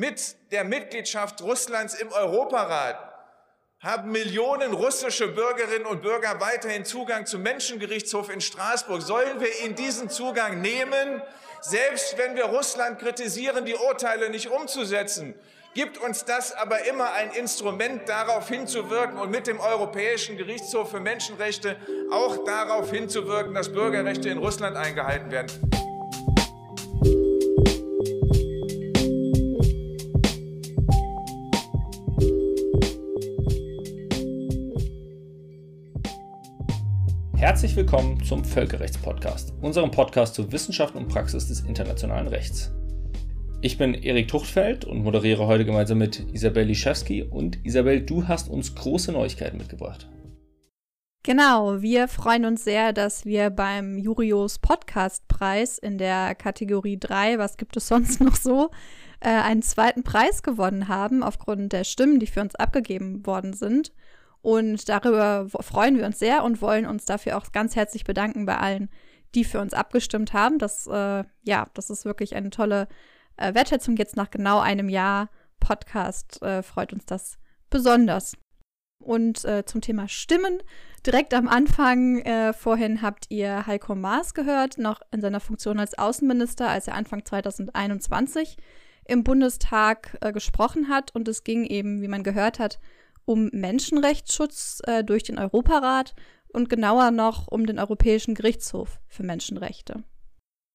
Mit der Mitgliedschaft Russlands im Europarat haben Millionen russische Bürgerinnen und Bürger weiterhin Zugang zum Menschengerichtshof in Straßburg. Sollen wir ihnen diesen Zugang nehmen, selbst wenn wir Russland kritisieren, die Urteile nicht umzusetzen? Gibt uns das aber immer ein Instrument, darauf hinzuwirken und mit dem Europäischen Gerichtshof für Menschenrechte auch darauf hinzuwirken, dass Bürgerrechte in Russland eingehalten werden. Herzlich willkommen zum Völkerrechtspodcast, unserem Podcast zur Wissenschaft und Praxis des internationalen Rechts. Ich bin Erik Tuchtfeld und moderiere heute gemeinsam mit Isabel Liszewski. Und Isabel, du hast uns große Neuigkeiten mitgebracht. Genau, wir freuen uns sehr, dass wir beim Jurios Podcastpreis in der Kategorie 3, was gibt es sonst noch so, äh, einen zweiten Preis gewonnen haben, aufgrund der Stimmen, die für uns abgegeben worden sind. Und darüber freuen wir uns sehr und wollen uns dafür auch ganz herzlich bedanken bei allen, die für uns abgestimmt haben. Das, äh, ja, das ist wirklich eine tolle äh, Wertschätzung. Jetzt nach genau einem Jahr Podcast äh, freut uns das besonders. Und äh, zum Thema Stimmen, direkt am Anfang, äh, vorhin habt ihr Heiko Maas gehört, noch in seiner Funktion als Außenminister, als er Anfang 2021 im Bundestag äh, gesprochen hat. Und es ging eben, wie man gehört hat, um Menschenrechtsschutz äh, durch den Europarat und genauer noch um den Europäischen Gerichtshof für Menschenrechte.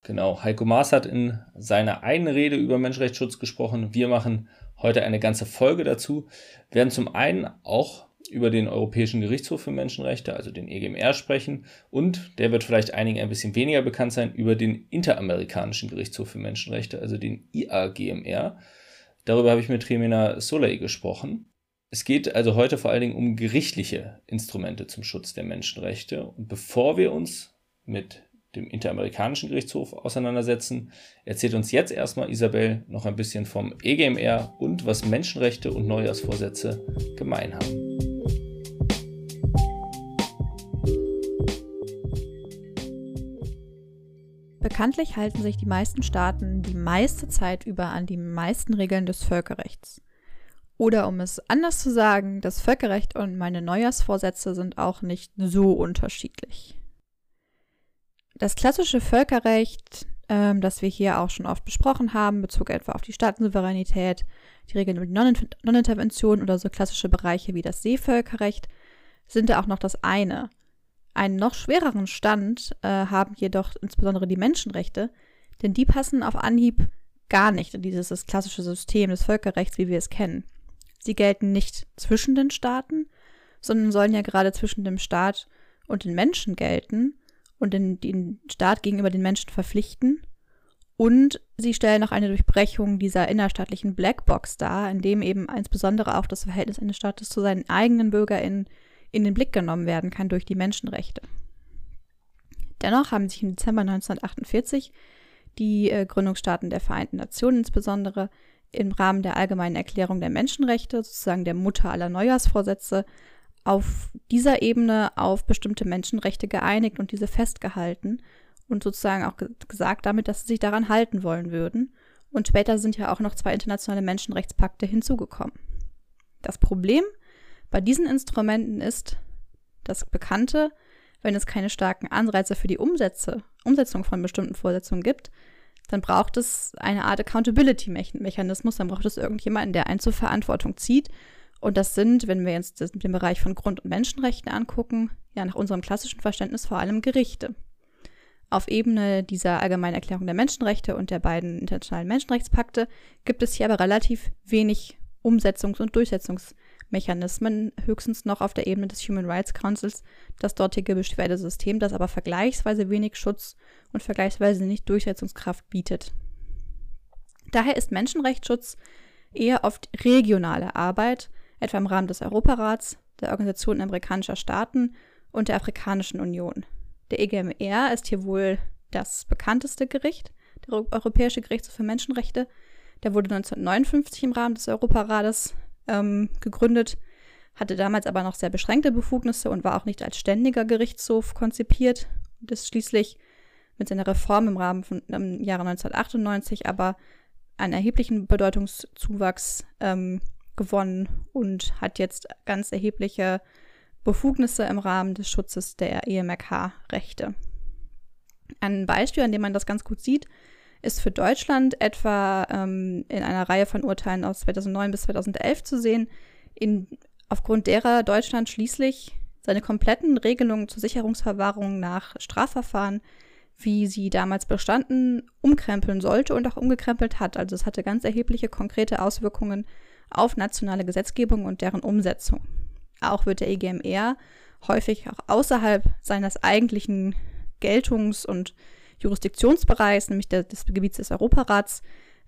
Genau, Heiko Maas hat in seiner eigenen Rede über Menschenrechtsschutz gesprochen. Wir machen heute eine ganze Folge dazu. Wir werden zum einen auch über den Europäischen Gerichtshof für Menschenrechte, also den EGMR, sprechen. Und der wird vielleicht einigen ein bisschen weniger bekannt sein, über den Interamerikanischen Gerichtshof für Menschenrechte, also den IAGMR. Darüber habe ich mit Tremena Soleil gesprochen. Es geht also heute vor allen Dingen um gerichtliche Instrumente zum Schutz der Menschenrechte. Und bevor wir uns mit dem Interamerikanischen Gerichtshof auseinandersetzen, erzählt uns jetzt erstmal Isabel noch ein bisschen vom EGMR und was Menschenrechte und Neujahrsvorsätze gemein haben. Bekanntlich halten sich die meisten Staaten die meiste Zeit über an die meisten Regeln des Völkerrechts. Oder um es anders zu sagen, das Völkerrecht und meine Neujahrsvorsätze sind auch nicht so unterschiedlich. Das klassische Völkerrecht, ähm, das wir hier auch schon oft besprochen haben, bezog etwa auf die Staatensouveränität, die Regeln über die Non-Intervention oder so klassische Bereiche wie das Seevölkerrecht, sind da auch noch das eine. Einen noch schwereren Stand äh, haben jedoch insbesondere die Menschenrechte, denn die passen auf Anhieb gar nicht in dieses klassische System des Völkerrechts, wie wir es kennen. Sie gelten nicht zwischen den Staaten, sondern sollen ja gerade zwischen dem Staat und den Menschen gelten und den, den Staat gegenüber den Menschen verpflichten. Und sie stellen auch eine Durchbrechung dieser innerstaatlichen Blackbox dar, in dem eben insbesondere auch das Verhältnis eines Staates zu seinen eigenen BürgerInnen in den Blick genommen werden kann durch die Menschenrechte. Dennoch haben sich im Dezember 1948 die äh, Gründungsstaaten der Vereinten Nationen insbesondere im Rahmen der Allgemeinen Erklärung der Menschenrechte, sozusagen der Mutter aller Neujahrsvorsätze, auf dieser Ebene auf bestimmte Menschenrechte geeinigt und diese festgehalten und sozusagen auch gesagt damit, dass sie sich daran halten wollen würden. Und später sind ja auch noch zwei internationale Menschenrechtspakte hinzugekommen. Das Problem bei diesen Instrumenten ist das Bekannte, wenn es keine starken Anreize für die Umsätze, Umsetzung von bestimmten Vorsetzungen gibt, dann braucht es eine Art Accountability-Mechanismus, dann braucht es irgendjemanden, der einen zur Verantwortung zieht. Und das sind, wenn wir uns den Bereich von Grund- und Menschenrechten angucken, ja nach unserem klassischen Verständnis vor allem Gerichte. Auf Ebene dieser Allgemeinen Erklärung der Menschenrechte und der beiden internationalen Menschenrechtspakte gibt es hier aber relativ wenig Umsetzungs- und Durchsetzungsmechanismen, höchstens noch auf der Ebene des Human Rights Councils, das dortige Beschwerdesystem, das aber vergleichsweise wenig Schutz und vergleichsweise nicht Durchsetzungskraft bietet. Daher ist Menschenrechtsschutz eher oft regionale Arbeit, etwa im Rahmen des Europarats, der Organisation amerikanischer Staaten und der Afrikanischen Union. Der EGMR ist hier wohl das bekannteste Gericht, der Europäische Gerichtshof für Menschenrechte. Der wurde 1959 im Rahmen des Europarates ähm, gegründet, hatte damals aber noch sehr beschränkte Befugnisse und war auch nicht als ständiger Gerichtshof konzipiert ist schließlich mit seiner Reform im Rahmen von im Jahre 1998 aber einen erheblichen Bedeutungszuwachs ähm, gewonnen und hat jetzt ganz erhebliche Befugnisse im Rahmen des Schutzes der EMRK-Rechte. Ein Beispiel, an dem man das ganz gut sieht, ist für Deutschland etwa ähm, in einer Reihe von Urteilen aus 2009 bis 2011 zu sehen, in, aufgrund derer Deutschland schließlich seine kompletten Regelungen zur Sicherungsverwahrung nach Strafverfahren, wie sie damals bestanden, umkrempeln sollte und auch umgekrempelt hat. Also es hatte ganz erhebliche konkrete Auswirkungen auf nationale Gesetzgebung und deren Umsetzung. Auch wird der EGMR häufig auch außerhalb seines eigentlichen Geltungs- und Jurisdiktionsbereichs, nämlich der, des Gebiets des Europarats,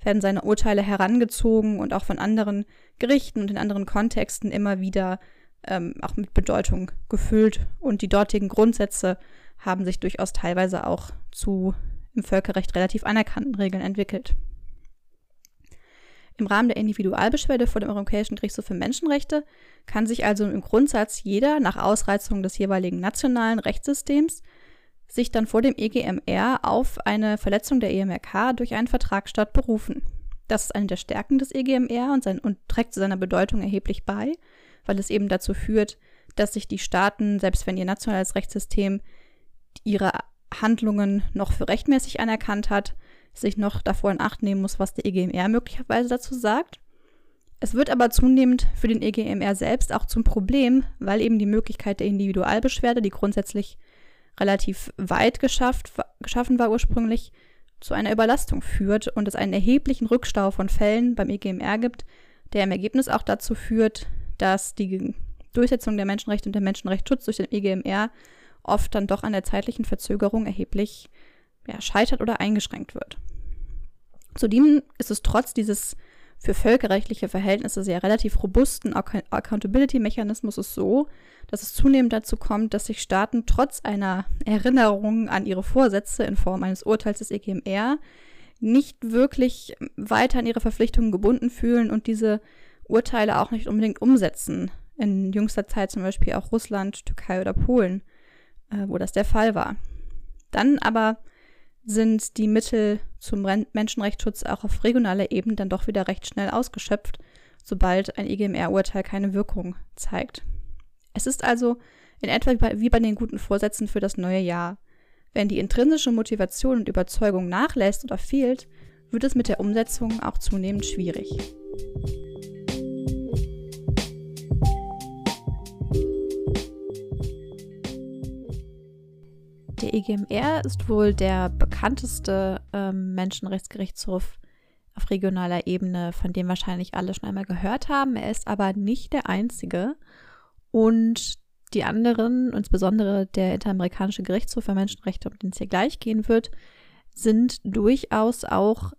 werden seine Urteile herangezogen und auch von anderen Gerichten und in anderen Kontexten immer wieder ähm, auch mit Bedeutung gefüllt. Und die dortigen Grundsätze haben sich durchaus teilweise auch zu im Völkerrecht relativ anerkannten Regeln entwickelt. Im Rahmen der Individualbeschwerde vor dem Europäischen Gerichtshof für Menschenrechte kann sich also im Grundsatz jeder nach Ausreizung des jeweiligen nationalen Rechtssystems sich dann vor dem EGMR auf eine Verletzung der EMRK durch einen Vertragsstaat berufen. Das ist eine der Stärken des EGMR und, sein, und trägt zu seiner Bedeutung erheblich bei, weil es eben dazu führt, dass sich die Staaten, selbst wenn ihr nationales Rechtssystem ihre Handlungen noch für rechtmäßig anerkannt hat, sich noch davor in Acht nehmen muss, was der EGMR möglicherweise dazu sagt. Es wird aber zunehmend für den EGMR selbst auch zum Problem, weil eben die Möglichkeit der Individualbeschwerde, die grundsätzlich relativ weit geschafft, geschaffen war ursprünglich, zu einer Überlastung führt und es einen erheblichen Rückstau von Fällen beim EGMR gibt, der im Ergebnis auch dazu führt, dass die Durchsetzung der Menschenrechte und der Menschenrechtsschutz durch den EGMR oft dann doch an der zeitlichen Verzögerung erheblich ja, scheitert oder eingeschränkt wird. Zudem ist es trotz dieses für völkerrechtliche Verhältnisse sehr relativ robusten Accountability-Mechanismus so, dass es zunehmend dazu kommt, dass sich Staaten trotz einer Erinnerung an ihre Vorsätze in Form eines Urteils des EGMR nicht wirklich weiter an ihre Verpflichtungen gebunden fühlen und diese Urteile auch nicht unbedingt umsetzen. In jüngster Zeit zum Beispiel auch Russland, Türkei oder Polen, äh, wo das der Fall war. Dann aber sind die Mittel zum Menschenrechtsschutz auch auf regionaler Ebene dann doch wieder recht schnell ausgeschöpft, sobald ein EGMR-Urteil keine Wirkung zeigt. Es ist also in etwa wie bei den guten Vorsätzen für das neue Jahr. Wenn die intrinsische Motivation und Überzeugung nachlässt oder fehlt, wird es mit der Umsetzung auch zunehmend schwierig. Der EGMR ist wohl der bekannteste ähm, Menschenrechtsgerichtshof auf regionaler Ebene, von dem wahrscheinlich alle schon einmal gehört haben. Er ist aber nicht der einzige. Und die anderen, insbesondere der Interamerikanische Gerichtshof für Menschenrechte, um den es hier gleich gehen wird, sind durchaus auch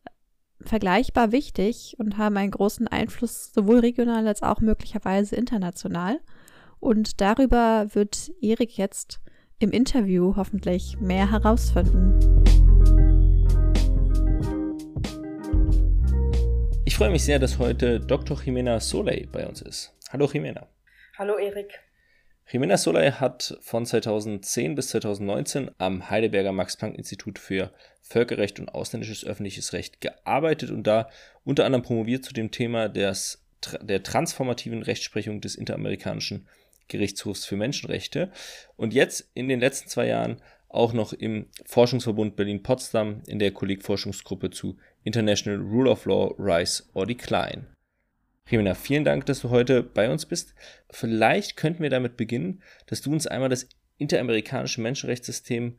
vergleichbar wichtig und haben einen großen Einfluss sowohl regional als auch möglicherweise international. Und darüber wird Erik jetzt im Interview hoffentlich mehr herausfinden. Ich freue mich sehr, dass heute Dr. Jimena Soleil bei uns ist. Hallo Jimena. Hallo Erik. Jimena Solay hat von 2010 bis 2019 am Heidelberger Max-Planck-Institut für Völkerrecht und ausländisches öffentliches Recht gearbeitet und da unter anderem promoviert zu dem Thema des, der transformativen Rechtsprechung des Interamerikanischen Gerichtshofs für Menschenrechte und jetzt in den letzten zwei Jahren auch noch im Forschungsverbund Berlin-Potsdam in der Kollegforschungsgruppe zu International Rule of Law Rise or Decline. Jemina, vielen Dank, dass du heute bei uns bist. Vielleicht könnten wir damit beginnen, dass du uns einmal das interamerikanische Menschenrechtssystem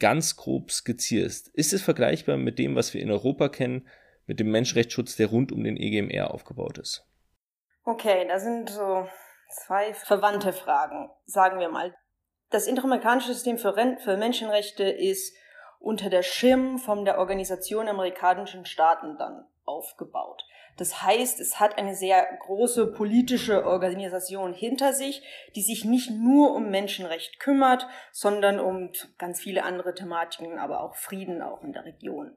ganz grob skizzierst. Ist es vergleichbar mit dem, was wir in Europa kennen, mit dem Menschenrechtsschutz, der rund um den EGMR aufgebaut ist? Okay, da sind so zwei verwandte Fragen, sagen wir mal. Das interamerikanische System für, für Menschenrechte ist unter der Schirm von der Organisation amerikanischen Staaten dann aufgebaut. Das heißt, es hat eine sehr große politische Organisation hinter sich, die sich nicht nur um Menschenrecht kümmert, sondern um ganz viele andere Thematiken, aber auch Frieden auch in der Region.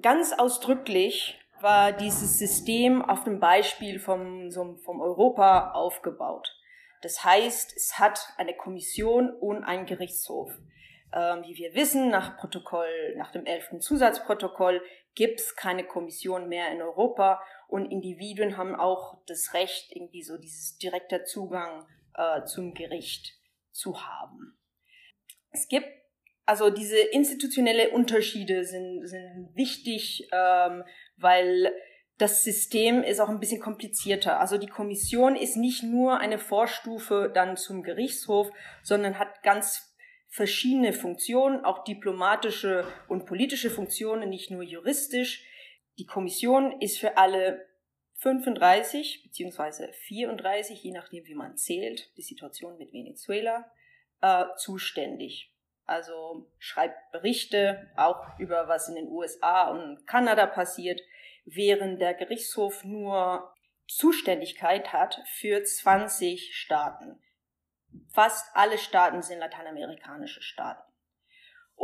Ganz ausdrücklich war dieses System auf dem Beispiel vom, vom Europa aufgebaut. Das heißt, es hat eine Kommission und einen Gerichtshof. Ähm, wie wir wissen, nach Protokoll, nach dem 11. Zusatzprotokoll gibt es keine Kommission mehr in Europa und Individuen haben auch das Recht, irgendwie so dieses direkter Zugang äh, zum Gericht zu haben. Es gibt also diese institutionelle Unterschiede sind, sind wichtig, ähm, weil das System ist auch ein bisschen komplizierter. Also die Kommission ist nicht nur eine Vorstufe dann zum Gerichtshof, sondern hat ganz verschiedene Funktionen, auch diplomatische und politische Funktionen, nicht nur juristisch. Die Kommission ist für alle 35 beziehungsweise 34, je nachdem wie man zählt, die Situation mit Venezuela, äh, zuständig. Also schreibt Berichte auch über was in den USA und Kanada passiert, während der Gerichtshof nur Zuständigkeit hat für 20 Staaten. Fast alle Staaten sind lateinamerikanische Staaten.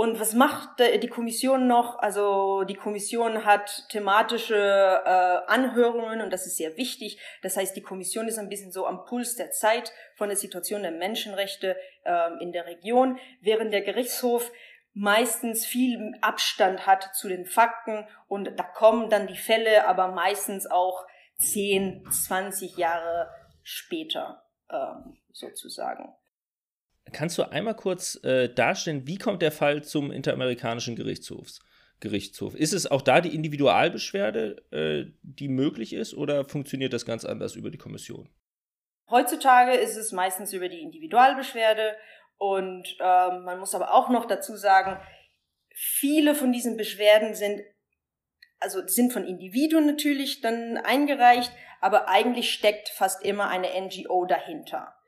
Und was macht die Kommission noch? Also die Kommission hat thematische äh, Anhörungen und das ist sehr wichtig. Das heißt, die Kommission ist ein bisschen so am Puls der Zeit von der Situation der Menschenrechte äh, in der Region, während der Gerichtshof meistens viel Abstand hat zu den Fakten und da kommen dann die Fälle, aber meistens auch 10, 20 Jahre später ähm, sozusagen. Kannst du einmal kurz äh, darstellen, wie kommt der Fall zum Interamerikanischen Gerichtshofs? Gerichtshof. Ist es auch da die Individualbeschwerde, äh, die möglich ist, oder funktioniert das ganz anders über die Kommission? Heutzutage ist es meistens über die Individualbeschwerde und ähm, man muss aber auch noch dazu sagen, viele von diesen Beschwerden sind also sind von Individuen natürlich dann eingereicht, aber eigentlich steckt fast immer eine NGO dahinter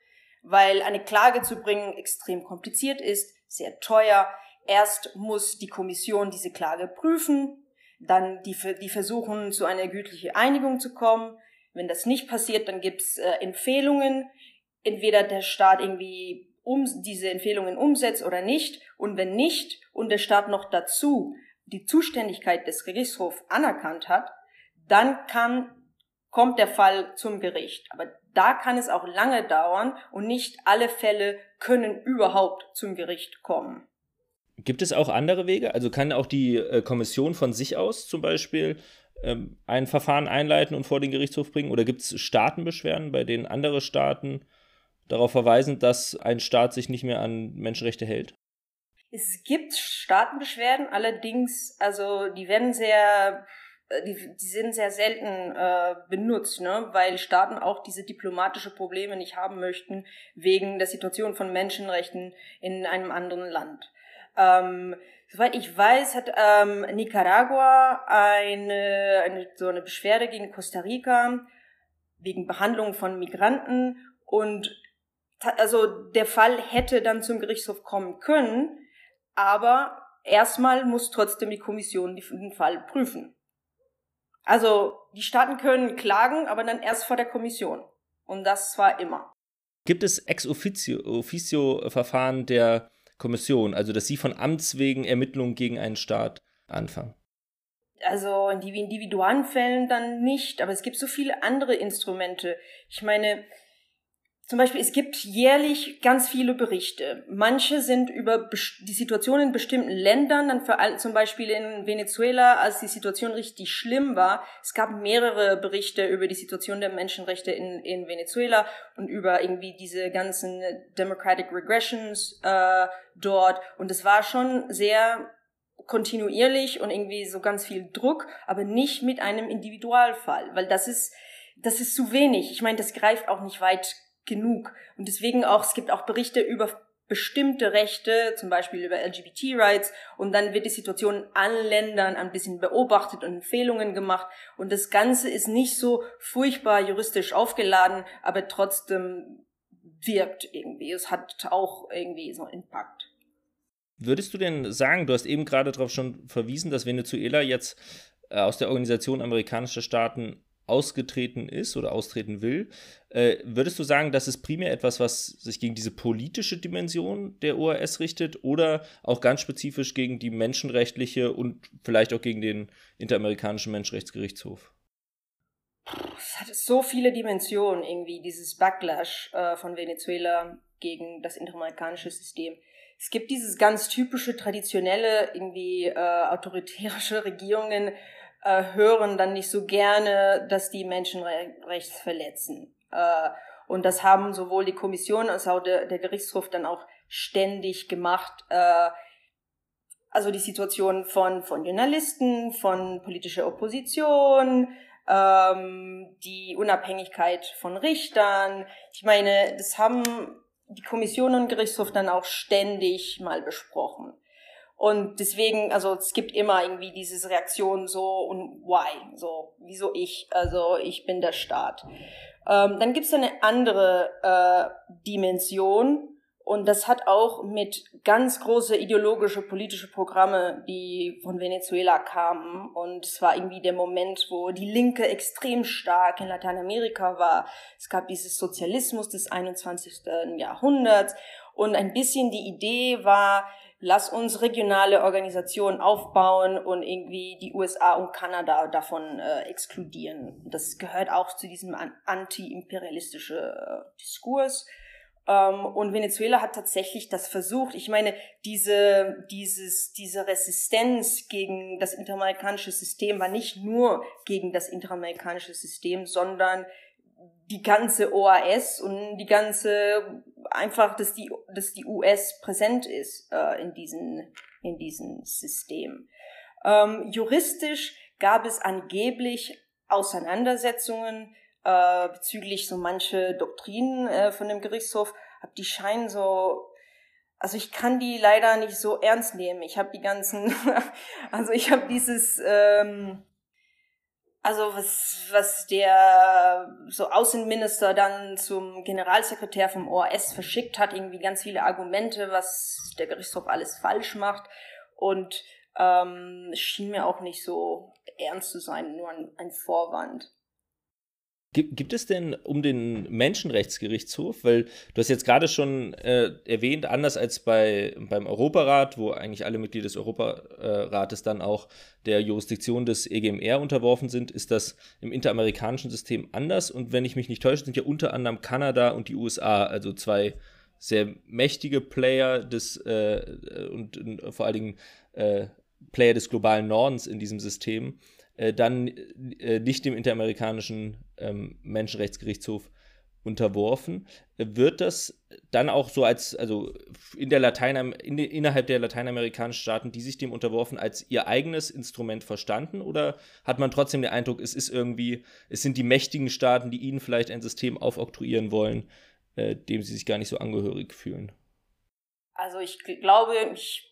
weil eine Klage zu bringen extrem kompliziert ist, sehr teuer. Erst muss die Kommission diese Klage prüfen, dann die, die versuchen, zu einer gütlichen Einigung zu kommen. Wenn das nicht passiert, dann gibt's äh, Empfehlungen. Entweder der Staat irgendwie um, diese Empfehlungen umsetzt oder nicht. Und wenn nicht und der Staat noch dazu die Zuständigkeit des Gerichtshofs anerkannt hat, dann kann, kommt der Fall zum Gericht. Aber da kann es auch lange dauern und nicht alle Fälle können überhaupt zum Gericht kommen. Gibt es auch andere Wege? Also kann auch die äh, Kommission von sich aus zum Beispiel ähm, ein Verfahren einleiten und vor den Gerichtshof bringen? Oder gibt es Staatenbeschwerden, bei denen andere Staaten darauf verweisen, dass ein Staat sich nicht mehr an Menschenrechte hält? Es gibt Staatenbeschwerden, allerdings, also die werden sehr die, die sind sehr selten äh, benutzt, ne? weil Staaten auch diese diplomatische Probleme nicht haben möchten wegen der Situation von Menschenrechten in einem anderen Land. Ähm, soweit ich weiß, hat ähm, Nicaragua eine, eine so eine Beschwerde gegen Costa Rica wegen Behandlung von Migranten und also der Fall hätte dann zum Gerichtshof kommen können, aber erstmal muss trotzdem die Kommission den Fall prüfen. Also die Staaten können klagen, aber dann erst vor der Kommission. Und das war immer. Gibt es Ex-Officio-Verfahren der Kommission, also dass sie von Amts wegen Ermittlungen gegen einen Staat anfangen? Also in die Individualfällen dann nicht, aber es gibt so viele andere Instrumente. Ich meine, zum Beispiel, es gibt jährlich ganz viele Berichte. Manche sind über die Situation in bestimmten Ländern, dann für zum Beispiel in Venezuela, als die Situation richtig schlimm war. Es gab mehrere Berichte über die Situation der Menschenrechte in, in Venezuela und über irgendwie diese ganzen Democratic Regressions äh, dort. Und es war schon sehr kontinuierlich und irgendwie so ganz viel Druck, aber nicht mit einem Individualfall, weil das ist das ist zu wenig. Ich meine, das greift auch nicht weit genug. Und deswegen auch, es gibt auch Berichte über bestimmte Rechte, zum Beispiel über LGBT-Rights, und dann wird die Situation in allen Ländern ein bisschen beobachtet und Empfehlungen gemacht. Und das Ganze ist nicht so furchtbar juristisch aufgeladen, aber trotzdem wirkt irgendwie. Es hat auch irgendwie so einen Impact. Würdest du denn sagen, du hast eben gerade darauf schon verwiesen, dass Venezuela jetzt äh, aus der Organisation amerikanischer Staaten ausgetreten ist oder austreten will. Äh, würdest du sagen, das ist primär etwas, was sich gegen diese politische Dimension der OAS richtet oder auch ganz spezifisch gegen die menschenrechtliche und vielleicht auch gegen den Interamerikanischen Menschenrechtsgerichtshof? Es hat so viele Dimensionen irgendwie, dieses Backlash äh, von Venezuela gegen das interamerikanische System. es gibt dieses ganz typische, traditionelle, irgendwie äh, autoritärische Regierungen äh, hören dann nicht so gerne, dass die Menschenrechte verletzen. Äh, und das haben sowohl die Kommission als auch der, der Gerichtshof dann auch ständig gemacht. Äh, also die Situation von, von Journalisten, von politischer Opposition, ähm, die Unabhängigkeit von Richtern. Ich meine, das haben die Kommission und Gerichtshof dann auch ständig mal besprochen. Und deswegen, also es gibt immer irgendwie diese Reaktion so und why, so wieso ich, also ich bin der Staat. Ähm, dann gibt es eine andere äh, Dimension, und das hat auch mit ganz große ideologische politische Programme, die von Venezuela kamen. Und es war irgendwie der Moment, wo die Linke extrem stark in Lateinamerika war. Es gab dieses Sozialismus des 21. Jahrhunderts. Und ein bisschen die Idee war, lass uns regionale Organisationen aufbauen und irgendwie die USA und Kanada davon äh, exkludieren. Das gehört auch zu diesem anti-imperialistischen äh, Diskurs. Ähm, und Venezuela hat tatsächlich das versucht. Ich meine, diese, dieses, diese Resistenz gegen das interamerikanische System war nicht nur gegen das interamerikanische System, sondern die ganze OAS und die ganze einfach, dass die, dass die US präsent ist äh, in diesen in diesem System. Ähm, juristisch gab es angeblich Auseinandersetzungen äh, bezüglich so manche Doktrinen äh, von dem Gerichtshof, hab die scheinen so also ich kann die leider nicht so ernst nehmen. Ich habe die ganzen, also ich habe dieses, ähm, also was, was der so Außenminister dann zum Generalsekretär vom OAS verschickt hat, irgendwie ganz viele Argumente, was der Gerichtshof alles falsch macht und ähm, schien mir auch nicht so ernst zu sein, nur ein, ein Vorwand. Gibt, es denn um den Menschenrechtsgerichtshof, weil du hast jetzt gerade schon äh, erwähnt, anders als bei, beim Europarat, wo eigentlich alle Mitglieder des Europarates dann auch der Jurisdiktion des EGMR unterworfen sind, ist das im interamerikanischen System anders. Und wenn ich mich nicht täusche, sind ja unter anderem Kanada und die USA, also zwei sehr mächtige Player des äh, und, und, vor allen Dingen äh, Player des globalen Nordens in diesem System. Äh, dann äh, nicht dem Interamerikanischen ähm, Menschenrechtsgerichtshof unterworfen. Wird das dann auch so als, also in der Latein, in, innerhalb der lateinamerikanischen Staaten, die sich dem unterworfen, als ihr eigenes Instrument verstanden? Oder hat man trotzdem den Eindruck, es ist irgendwie, es sind die mächtigen Staaten, die ihnen vielleicht ein System aufoktroyieren wollen, äh, dem sie sich gar nicht so angehörig fühlen? Also ich glaube, ich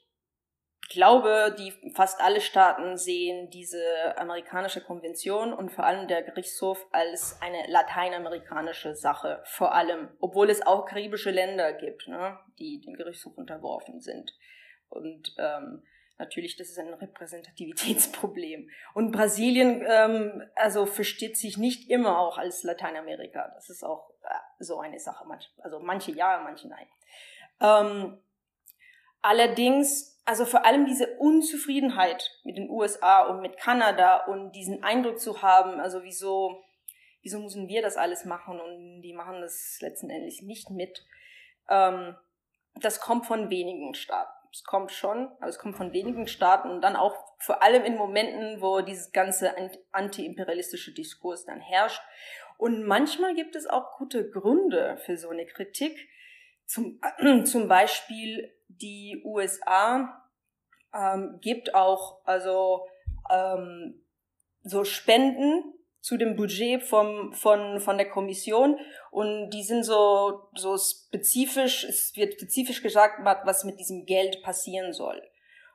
glaube, die fast alle Staaten sehen diese amerikanische Konvention und vor allem der Gerichtshof als eine lateinamerikanische Sache, vor allem, obwohl es auch karibische Länder gibt, ne, die dem Gerichtshof unterworfen sind. Und ähm, natürlich, das ist ein Repräsentativitätsproblem. Und Brasilien, ähm, also versteht sich nicht immer auch als Lateinamerika. Das ist auch äh, so eine Sache. Also manche ja, manche nein. Ähm, allerdings also vor allem diese Unzufriedenheit mit den USA und mit Kanada und diesen Eindruck zu haben, also wieso, wieso müssen wir das alles machen und die machen das letzten Endes nicht mit. Ähm, das kommt von wenigen Staaten. Es kommt schon, aber es kommt von wenigen Staaten und dann auch vor allem in Momenten, wo dieses ganze anti-imperialistische Diskurs dann herrscht. Und manchmal gibt es auch gute Gründe für so eine Kritik. Zum, zum Beispiel die USA ähm, gibt auch also ähm, so Spenden zu dem Budget vom, von, von der Kommission und die sind so, so spezifisch, es wird spezifisch gesagt, was mit diesem Geld passieren soll.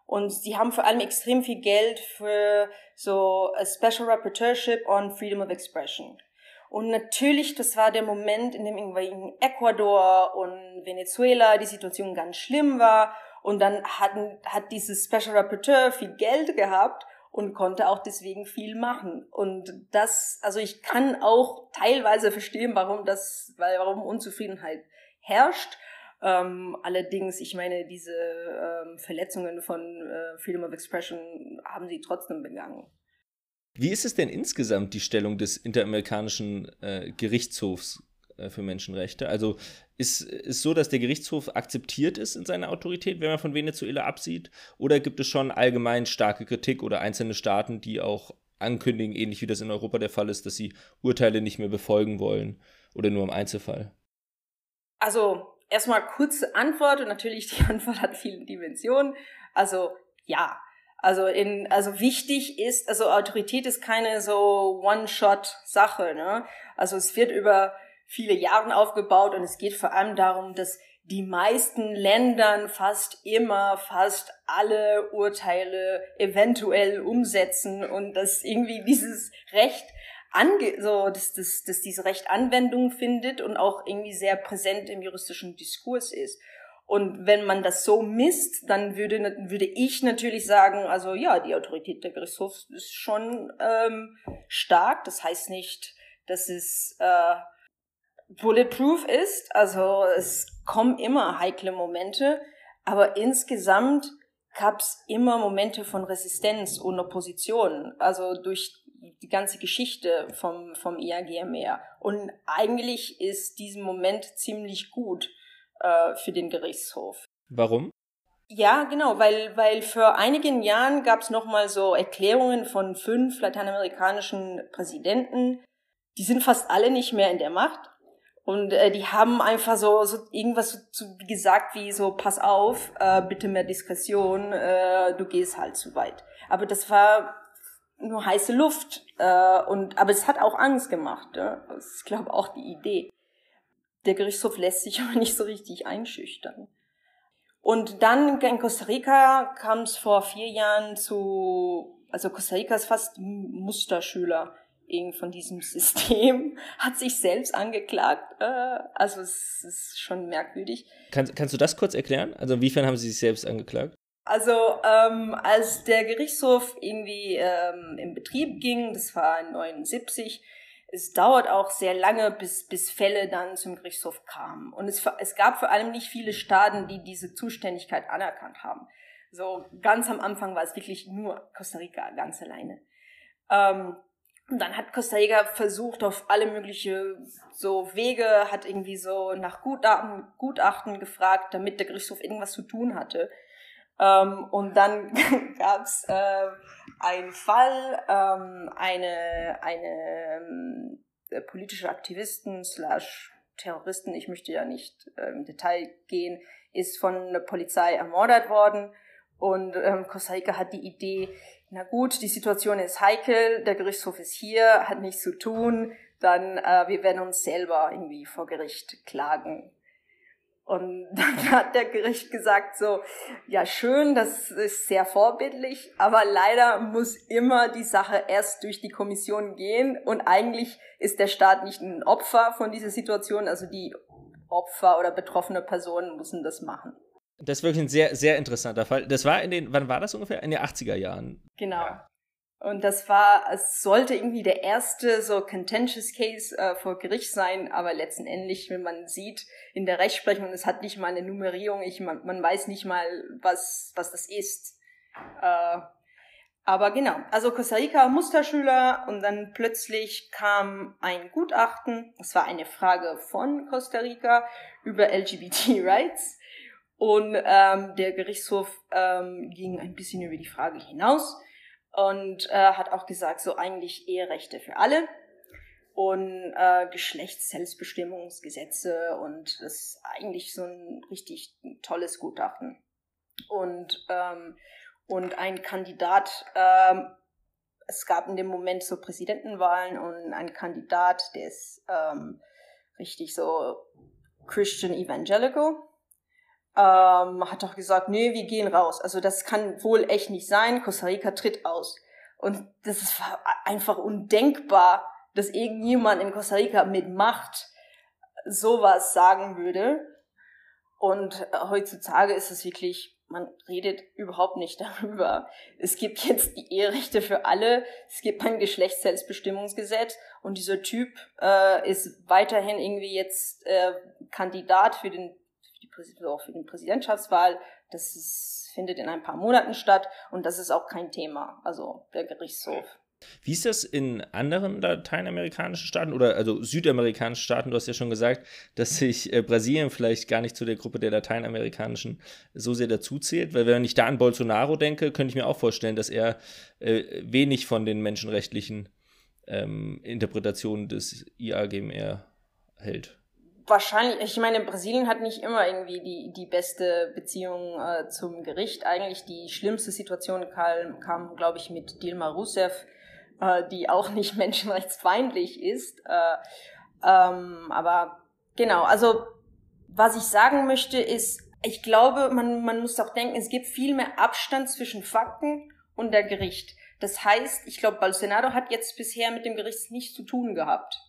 Und sie haben vor allem extrem viel Geld für so a Special Rapporteurship on Freedom of Expression. Und natürlich, das war der Moment, in dem irgendwie in Ecuador und Venezuela die Situation ganz schlimm war und dann hatten, hat dieses Special Rapporteur viel Geld gehabt und konnte auch deswegen viel machen. Und das, also ich kann auch teilweise verstehen, warum das, weil warum Unzufriedenheit herrscht. Ähm, allerdings, ich meine, diese ähm, Verletzungen von äh, Freedom of Expression haben sie trotzdem begangen. Wie ist es denn insgesamt die Stellung des interamerikanischen äh, Gerichtshofs äh, für Menschenrechte? Also ist es so, dass der Gerichtshof akzeptiert ist in seiner Autorität, wenn man von Venezuela absieht? Oder gibt es schon allgemein starke Kritik oder einzelne Staaten, die auch ankündigen, ähnlich wie das in Europa der Fall ist, dass sie Urteile nicht mehr befolgen wollen oder nur im Einzelfall? Also erstmal kurze Antwort und natürlich die Antwort hat viele Dimensionen. Also ja, also in, also wichtig ist, also Autorität ist keine so One-Shot-Sache, ne? Also es wird über viele Jahre aufgebaut und es geht vor allem darum, dass die meisten Ländern fast immer, fast alle Urteile eventuell umsetzen und dass irgendwie dieses Recht ange so, dass, dass, dass diese Recht Anwendung findet und auch irgendwie sehr präsent im juristischen Diskurs ist. Und wenn man das so misst, dann würde, würde ich natürlich sagen, also ja, die Autorität der Gerichtshofs ist schon ähm, stark. Das heißt nicht, dass es äh, bulletproof ist. Also es kommen immer heikle Momente, aber insgesamt gab es immer Momente von Resistenz und Opposition. Also durch die ganze Geschichte vom, vom IAGMR. Und eigentlich ist diesen Moment ziemlich gut äh, für den Gerichtshof. Warum? Ja, genau, weil, weil für einigen Jahren gab es nochmal so Erklärungen von fünf lateinamerikanischen Präsidenten. Die sind fast alle nicht mehr in der Macht. Und äh, die haben einfach so, so irgendwas so, so gesagt wie so, pass auf, äh, bitte mehr Diskretion, äh, du gehst halt zu weit. Aber das war nur heiße Luft. Äh, und, aber es hat auch Angst gemacht. Ja? Das ist, glaube auch die Idee. Der Gerichtshof lässt sich aber nicht so richtig einschüchtern. Und dann in Costa Rica kam es vor vier Jahren zu, also Costa Rica ist fast Musterschüler von diesem System, hat sich selbst angeklagt. Äh, also es ist schon merkwürdig. Kann, kannst du das kurz erklären? Also inwiefern haben sie sich selbst angeklagt? Also ähm, als der Gerichtshof irgendwie ähm, in Betrieb ging, das war 79, es dauert auch sehr lange, bis, bis Fälle dann zum Gerichtshof kamen. Und es, es gab vor allem nicht viele Staaten, die diese Zuständigkeit anerkannt haben. So ganz am Anfang war es wirklich nur Costa Rica ganz alleine. Ähm, und dann hat Costa Rica versucht, auf alle mögliche so Wege, hat irgendwie so nach Gutachten, Gutachten gefragt, damit der Gerichtshof irgendwas zu tun hatte. Ähm, und dann gab's äh, einen Fall, ähm, eine, eine ähm, politische Aktivisten slash Terroristen, ich möchte ja nicht äh, im Detail gehen, ist von der Polizei ermordet worden. Und ähm, Costa hat die Idee, na gut, die Situation ist heikel, der Gerichtshof ist hier, hat nichts zu tun, dann äh, wir werden uns selber irgendwie vor Gericht klagen. Und dann hat der Gericht gesagt so, ja schön, das ist sehr vorbildlich, aber leider muss immer die Sache erst durch die Kommission gehen und eigentlich ist der Staat nicht ein Opfer von dieser Situation, also die Opfer oder betroffene Personen müssen das machen. Das ist wirklich ein sehr, sehr interessanter Fall. Das war in den, wann war das ungefähr? In den 80er Jahren. Genau. Ja. Und das war, es sollte irgendwie der erste so contentious Case äh, vor Gericht sein, aber letztendlich, wenn man sieht in der Rechtsprechung, es hat nicht mal eine Nummerierung, ich, man, man weiß nicht mal, was, was das ist. Äh, aber genau, also Costa Rica Musterschüler und dann plötzlich kam ein Gutachten, das war eine Frage von Costa Rica über LGBT Rights und ähm, der Gerichtshof ähm, ging ein bisschen über die Frage hinaus und äh, hat auch gesagt, so eigentlich Eherechte für alle und äh, Geschlechtsselbstbestimmungsgesetze und das ist eigentlich so ein richtig tolles Gutachten. Und, ähm, und ein Kandidat, ähm, es gab in dem Moment so Präsidentenwahlen und ein Kandidat, der ist ähm, richtig so Christian Evangelical ähm, hat doch gesagt, nee, wir gehen raus. Also das kann wohl echt nicht sein. Costa Rica tritt aus. Und das ist einfach undenkbar, dass irgendjemand in Costa Rica mit Macht sowas sagen würde. Und heutzutage ist es wirklich, man redet überhaupt nicht darüber. Es gibt jetzt die Eherechte für alle, es gibt ein Geschlechtsselbstbestimmungsgesetz und dieser Typ äh, ist weiterhin irgendwie jetzt äh, Kandidat für den so für die Präsidentschaftswahl. Das ist, findet in ein paar Monaten statt und das ist auch kein Thema, also der Gerichtshof. Wie ist das in anderen lateinamerikanischen Staaten oder also südamerikanischen Staaten? Du hast ja schon gesagt, dass sich äh, Brasilien vielleicht gar nicht zu der Gruppe der lateinamerikanischen so sehr dazuzählt, weil wenn ich da an Bolsonaro denke, könnte ich mir auch vorstellen, dass er äh, wenig von den menschenrechtlichen ähm, Interpretationen des IAGMR hält wahrscheinlich, ich meine, Brasilien hat nicht immer irgendwie die, die beste Beziehung äh, zum Gericht. Eigentlich die schlimmste Situation kam, kam glaube ich, mit Dilma Rousseff, äh, die auch nicht menschenrechtsfeindlich ist. Äh, ähm, aber genau, also was ich sagen möchte ist, ich glaube, man, man muss auch denken, es gibt viel mehr Abstand zwischen Fakten und der Gericht. Das heißt, ich glaube, Bolsonaro hat jetzt bisher mit dem Gericht nichts zu tun gehabt.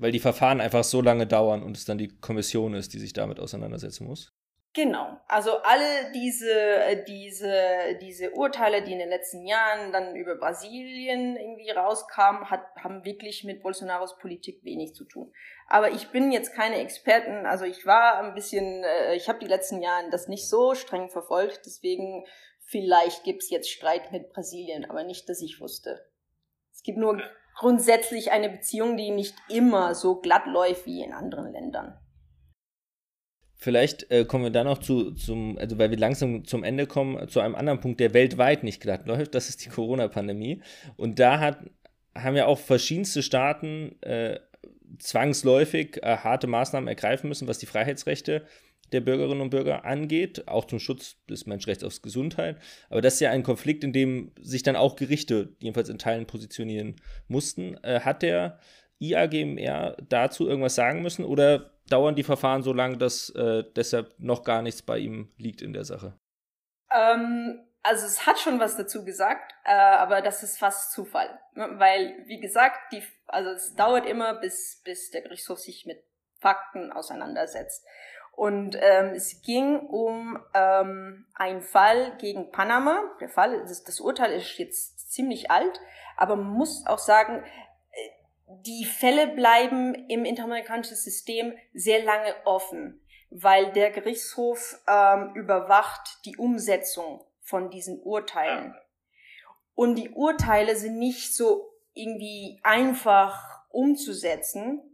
Weil die Verfahren einfach so lange dauern und es dann die Kommission ist, die sich damit auseinandersetzen muss? Genau. Also alle diese, äh, diese, diese Urteile, die in den letzten Jahren dann über Brasilien irgendwie rauskamen, hat, haben wirklich mit Bolsonaros Politik wenig zu tun. Aber ich bin jetzt keine Experten, also ich war ein bisschen, äh, ich habe die letzten Jahre das nicht so streng verfolgt, deswegen vielleicht gibt's jetzt Streit mit Brasilien, aber nicht, dass ich wusste. Es gibt nur grundsätzlich eine Beziehung, die nicht immer so glatt läuft wie in anderen Ländern. Vielleicht äh, kommen wir dann noch zu, zum, also weil wir langsam zum Ende kommen, zu einem anderen Punkt, der weltweit nicht glatt läuft, das ist die Corona-Pandemie. Und da hat, haben ja auch verschiedenste Staaten äh, zwangsläufig äh, harte Maßnahmen ergreifen müssen, was die Freiheitsrechte der Bürgerinnen und Bürger angeht, auch zum Schutz des Menschenrechts auf Gesundheit. Aber das ist ja ein Konflikt, in dem sich dann auch Gerichte jedenfalls in Teilen positionieren mussten. Äh, hat der IAGMR dazu irgendwas sagen müssen oder dauern die Verfahren so lang, dass äh, deshalb noch gar nichts bei ihm liegt in der Sache? Ähm, also es hat schon was dazu gesagt, äh, aber das ist fast Zufall. Weil, wie gesagt, die, also es dauert immer, bis, bis der Gerichtshof sich mit Fakten auseinandersetzt. Und ähm, es ging um ähm, einen Fall gegen Panama. Der Fall, das, das Urteil ist jetzt ziemlich alt, aber man muss auch sagen, äh, die Fälle bleiben im interamerikanischen System sehr lange offen, weil der Gerichtshof ähm, überwacht die Umsetzung von diesen Urteilen. Und die Urteile sind nicht so irgendwie einfach umzusetzen,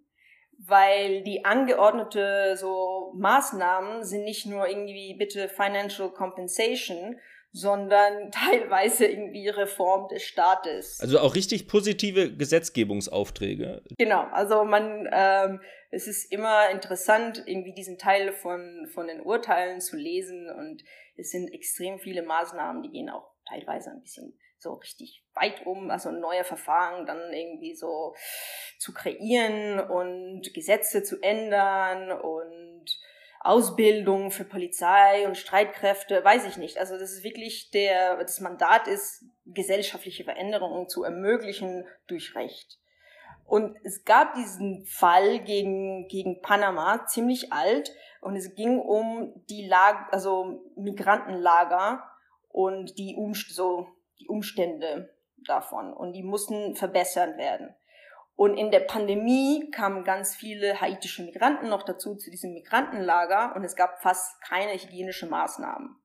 weil die angeordnete so Maßnahmen sind nicht nur irgendwie bitte Financial Compensation, sondern teilweise irgendwie Reform des Staates. Also auch richtig positive Gesetzgebungsaufträge. Genau, also man, ähm, es ist immer interessant, irgendwie diesen Teil von, von den Urteilen zu lesen und es sind extrem viele Maßnahmen, die gehen auch teilweise ein bisschen so richtig weit um, also neue Verfahren dann irgendwie so zu kreieren und Gesetze zu ändern und Ausbildung für Polizei und Streitkräfte, weiß ich nicht. Also das ist wirklich der, das Mandat ist, gesellschaftliche Veränderungen zu ermöglichen durch Recht. Und es gab diesen Fall gegen, gegen Panama, ziemlich alt, und es ging um die Lag also Migrantenlager und die um so die Umstände davon und die mussten verbessert werden. Und in der Pandemie kamen ganz viele haitische Migranten noch dazu zu diesem Migrantenlager und es gab fast keine hygienische Maßnahmen.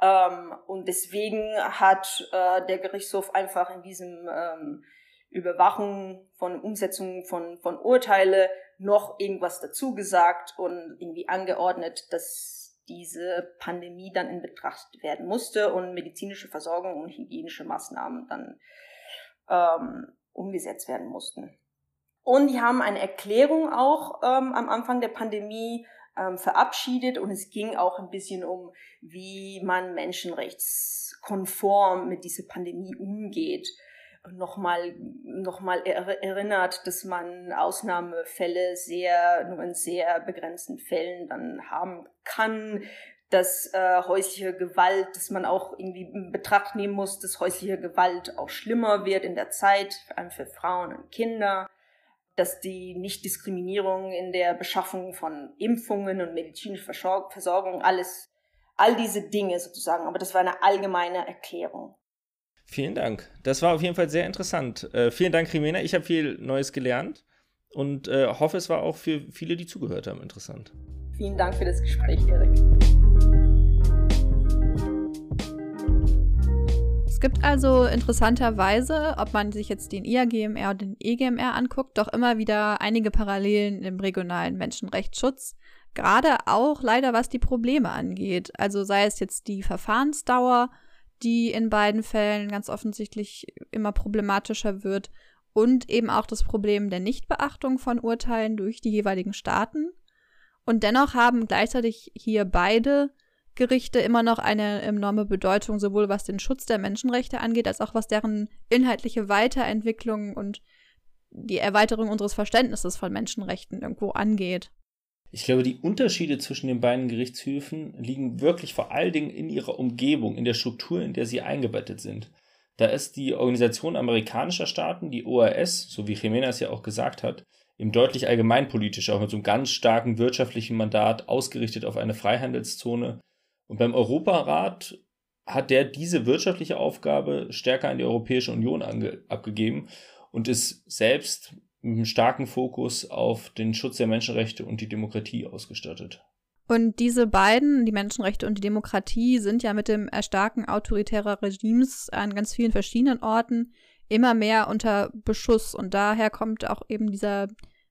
Ähm, und deswegen hat äh, der Gerichtshof einfach in diesem ähm, Überwachung von Umsetzung von, von Urteile noch irgendwas dazu gesagt und irgendwie angeordnet, dass diese Pandemie dann in Betracht werden musste und medizinische Versorgung und hygienische Maßnahmen dann ähm, umgesetzt werden mussten. Und die haben eine Erklärung auch ähm, am Anfang der Pandemie ähm, verabschiedet und es ging auch ein bisschen um, wie man menschenrechtskonform mit dieser Pandemie umgeht nochmal noch mal erinnert, dass man Ausnahmefälle sehr nur in sehr begrenzten Fällen dann haben kann, dass äh, häusliche Gewalt, dass man auch irgendwie in Betracht nehmen muss, dass häusliche Gewalt auch schlimmer wird in der Zeit, vor allem für Frauen und Kinder, dass die Nichtdiskriminierung in der Beschaffung von Impfungen und medizinischer Versorgung, alles, all diese Dinge sozusagen, aber das war eine allgemeine Erklärung. Vielen Dank. Das war auf jeden Fall sehr interessant. Äh, vielen Dank, Rimena. Ich habe viel Neues gelernt und äh, hoffe, es war auch für viele, die zugehört haben, interessant. Vielen Dank für das Gespräch, Erik. Es gibt also interessanterweise, ob man sich jetzt den IAGMR und den EGMR anguckt, doch immer wieder einige Parallelen im regionalen Menschenrechtsschutz. Gerade auch leider was die Probleme angeht. Also sei es jetzt die Verfahrensdauer, die in beiden Fällen ganz offensichtlich immer problematischer wird und eben auch das Problem der Nichtbeachtung von Urteilen durch die jeweiligen Staaten. Und dennoch haben gleichzeitig hier beide Gerichte immer noch eine enorme Bedeutung, sowohl was den Schutz der Menschenrechte angeht, als auch was deren inhaltliche Weiterentwicklung und die Erweiterung unseres Verständnisses von Menschenrechten irgendwo angeht. Ich glaube, die Unterschiede zwischen den beiden Gerichtshöfen liegen wirklich vor allen Dingen in ihrer Umgebung, in der Struktur, in der sie eingebettet sind. Da ist die Organisation amerikanischer Staaten, die OAS, so wie Jiménez ja auch gesagt hat, eben deutlich allgemeinpolitischer, auch mit so einem ganz starken wirtschaftlichen Mandat ausgerichtet auf eine Freihandelszone. Und beim Europarat hat der diese wirtschaftliche Aufgabe stärker an die Europäische Union abgegeben und ist selbst mit einem starken Fokus auf den Schutz der Menschenrechte und die Demokratie ausgestattet. Und diese beiden, die Menschenrechte und die Demokratie, sind ja mit dem Erstarken autoritärer Regimes an ganz vielen verschiedenen Orten immer mehr unter Beschuss. Und daher kommt auch eben dieser,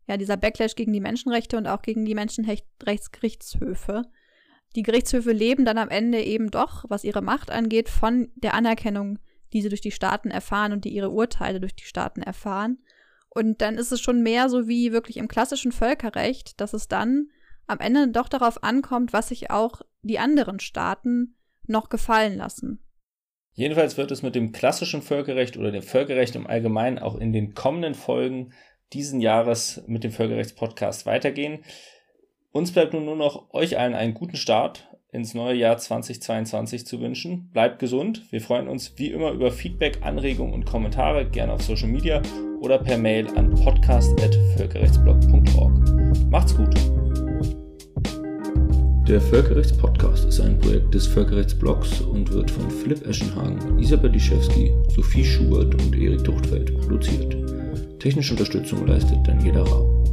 ja, dieser Backlash gegen die Menschenrechte und auch gegen die Menschenrechtsgerichtshöfe. Die Gerichtshöfe leben dann am Ende eben doch, was ihre Macht angeht, von der Anerkennung, die sie durch die Staaten erfahren und die ihre Urteile durch die Staaten erfahren. Und dann ist es schon mehr so wie wirklich im klassischen Völkerrecht, dass es dann am Ende doch darauf ankommt, was sich auch die anderen Staaten noch gefallen lassen. Jedenfalls wird es mit dem klassischen Völkerrecht oder dem Völkerrecht im Allgemeinen auch in den kommenden Folgen diesen Jahres mit dem Völkerrechtspodcast weitergehen. Uns bleibt nun nur noch euch allen einen guten Start ins neue Jahr 2022 zu wünschen. Bleibt gesund. Wir freuen uns wie immer über Feedback, Anregungen und Kommentare, gerne auf Social Media oder per Mail an podcast.völkerrechtsblog.org. Macht's gut! Der Völkerrechtspodcast ist ein Projekt des Völkerrechtsblogs und wird von Philipp Eschenhagen, Isabel Liszewski, Sophie Schubert und Erik Duchtfeld produziert. Technische Unterstützung leistet Daniela Rau.